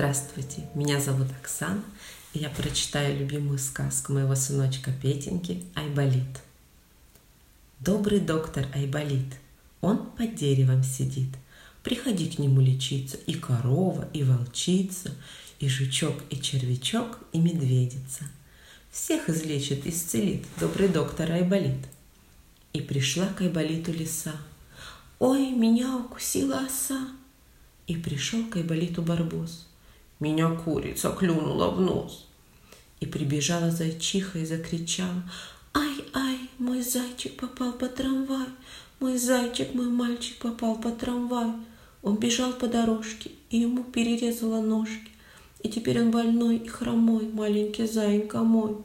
Здравствуйте, меня зовут Оксана, и я прочитаю любимую сказку моего сыночка Петеньки «Айболит». Добрый доктор Айболит, он под деревом сидит. Приходи к нему лечиться и корова, и волчица, и жучок, и червячок, и медведица. Всех излечит, исцелит добрый доктор Айболит. И пришла к Айболиту лиса. «Ой, меня укусила оса!» И пришел к Айболиту барбос. Меня курица клюнула в нос. И прибежала зайчиха и закричала. Ай-ай, мой зайчик попал по трамвай. Мой зайчик, мой мальчик попал по трамвай. Он бежал по дорожке, и ему перерезала ножки. И теперь он больной и хромой, маленький заинька мой.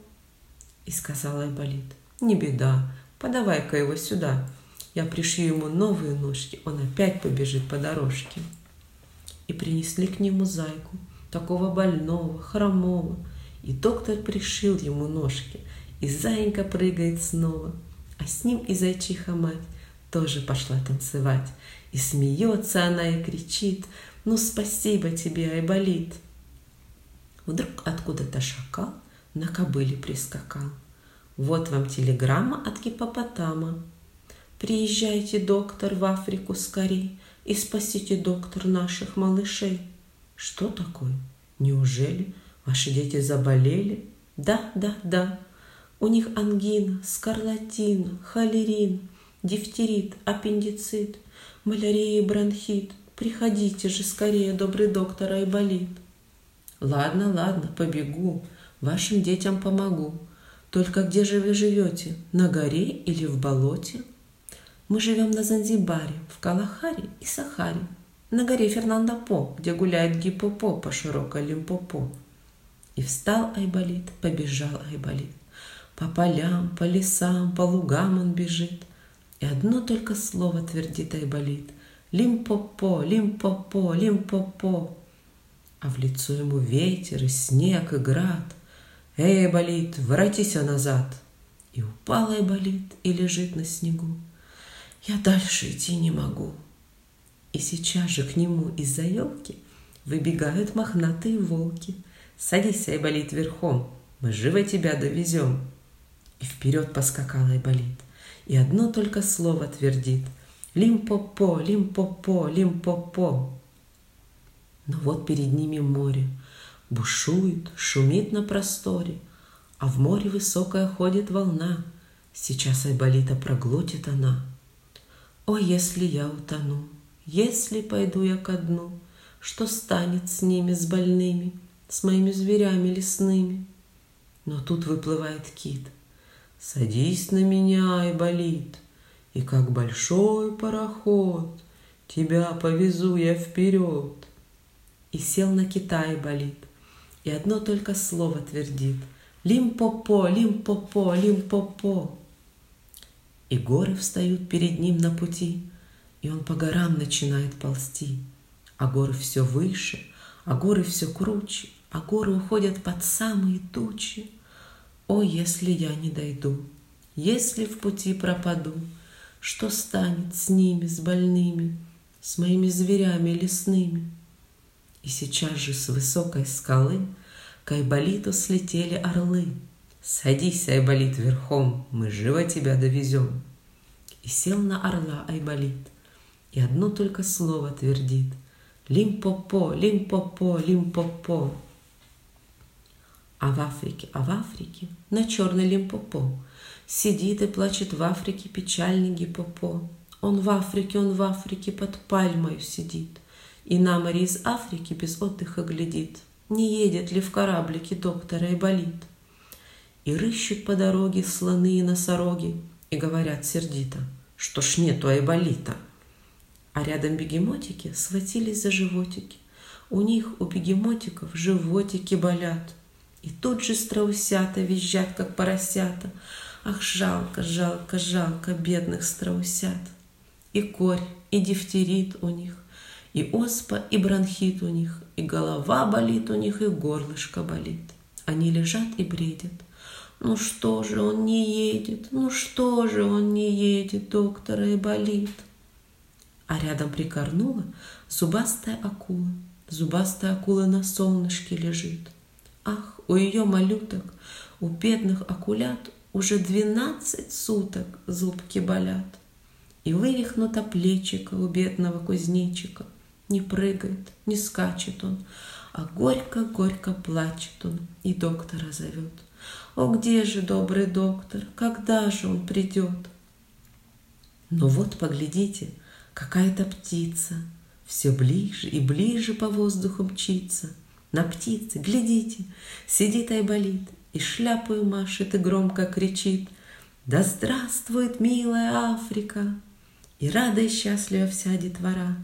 И сказала Айболит, не беда, подавай-ка его сюда. Я пришью ему новые ножки, он опять побежит по дорожке и принесли к нему зайку, такого больного, хромого. И доктор пришил ему ножки, и зайка прыгает снова. А с ним и зайчиха мать тоже пошла танцевать. И смеется она и кричит, «Ну, спасибо тебе, Айболит!» Вдруг откуда-то шакал на кобыле прискакал. Вот вам телеграмма от гипопотама. Приезжайте, доктор, в Африку скорей, и спасите, доктор, наших малышей. Что такое? Неужели ваши дети заболели? Да, да, да. У них ангина, скарлатина, холерин, дифтерит, аппендицит, малярия и бронхит. Приходите же скорее, добрый доктор Айболит. Ладно, ладно, побегу, вашим детям помогу. Только где же вы живете? На горе или в болоте? Мы живем на Занзибаре, в Калахаре и Сахаре, на горе Фернандо-По, где гуляет гипопо по широкой Лимпопо. И встал Айболит, побежал Айболит. По полям, по лесам, по лугам он бежит. И одно только слово твердит Айболит. Лимпопо, лимпопо, лимпопо. А в лицо ему ветер и снег и град. Эй, Айболит, воротись назад. И упал Айболит и лежит на снегу. Я дальше идти не могу. И сейчас же к нему из-за елки выбегают мохнатые волки. Садись, Айболит, верхом, мы живо тебя довезем. И вперед поскакал Айболит, и одно только слово твердит. Лимпопо, лимпопо, лимпопо. Но вот перед ними море, бушует, шумит на просторе, а в море высокая ходит волна. Сейчас Айболита проглотит она — о, если я утону, если пойду я ко дну, Что станет с ними, с больными, С моими зверями лесными? Но тут выплывает кит. Садись на меня, и болит, И как большой пароход Тебя повезу я вперед. И сел на кита и болит, И одно только слово твердит. Лимпопо, лимпопо, лимпопо. И горы встают перед ним на пути, и он по горам начинает ползти. А горы все выше, а горы все круче, а горы уходят под самые тучи. О, если я не дойду, если в пути пропаду, что станет с ними, с больными, с моими зверями лесными? И сейчас же с высокой скалы к Айболиту слетели орлы — Садись, Айболит, верхом, мы живо тебя довезем. И сел на орла Айболит, и одно только слово твердит. Лимпопо, лимпопо, лимпопо. А в Африке, а в Африке, на черной лимпопо, Сидит и плачет в Африке печальный гипопо. Он в Африке, он в Африке под пальмою сидит, И на море из Африки без отдыха глядит, Не едет ли в кораблике доктора Айболит. И рыщут по дороге слоны и носороги, И говорят сердито, что ж нету айболита. А рядом бегемотики схватились за животики. У них, у бегемотиков, животики болят. И тут же страусята визжат, как поросята. Ах, жалко, жалко, жалко бедных страусят. И корь, и дифтерит у них, и оспа, и бронхит у них, и голова болит у них, и горлышко болит. Они лежат и бредят. Ну что же он не едет? Ну что же он не едет, доктора, и болит? А рядом прикорнула зубастая акула Зубастая акула на солнышке лежит. Ах, у ее малюток, у бедных акулят Уже двенадцать суток зубки болят. И вывихнуто плечико у бедного кузнечика. Не прыгает, не скачет он, А горько-горько плачет он И доктора зовет. О, где же добрый доктор? Когда же он придет? Но вот поглядите, какая-то птица Все ближе и ближе по воздуху мчится. На птице, глядите, сидит Айболит И шляпою машет и громко кричит. Да здравствует милая Африка! И рада и счастлива вся детвора.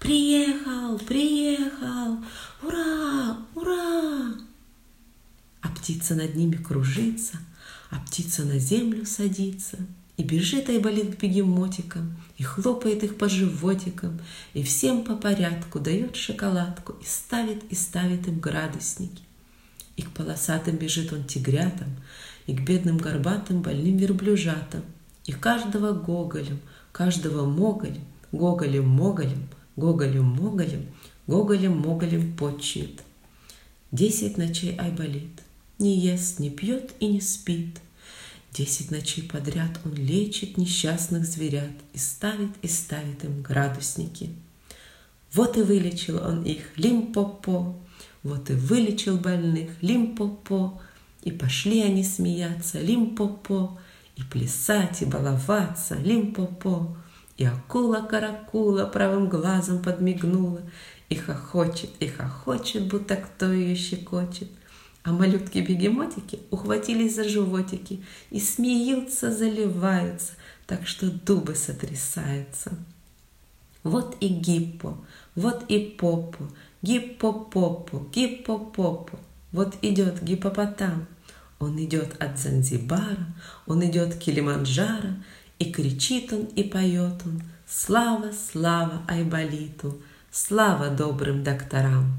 Приехал, приехал, ура, ура! А птица над ними кружится, а птица на землю садится — и бежит Айболит к бегемотикам, и хлопает их по животикам, и всем по порядку дает шоколадку, и ставит, и ставит им градусники. И к полосатым бежит он тигрятам, и к бедным горбатым больным верблюжатам, и каждого гоголем, каждого моголем, гоголем-моголем, гоголем-моголем, гоголем-моголем почует. Десять ночей Айболит не ест, не пьет и не спит, Десять ночей подряд он лечит несчастных зверят и ставит и ставит им градусники. Вот и вылечил он их лимпопо, вот и вылечил больных лимпопо, и пошли они смеяться лимпопо, и плясать, и баловаться лимпопо. И акула-каракула правым глазом подмигнула, и хохочет, и хохочет, будто кто ее щекочет — а малютки-бегемотики ухватились за животики и смеются, заливаются, так что дубы сотрясаются. Вот и гиппо, вот и попо, гиппо-попо, гиппо-попо. Вот идет гиппопотам. Он идет от Занзибара, он идет к Килиманджаро, и кричит он и поет он «Слава, слава Айболиту! Слава добрым докторам!»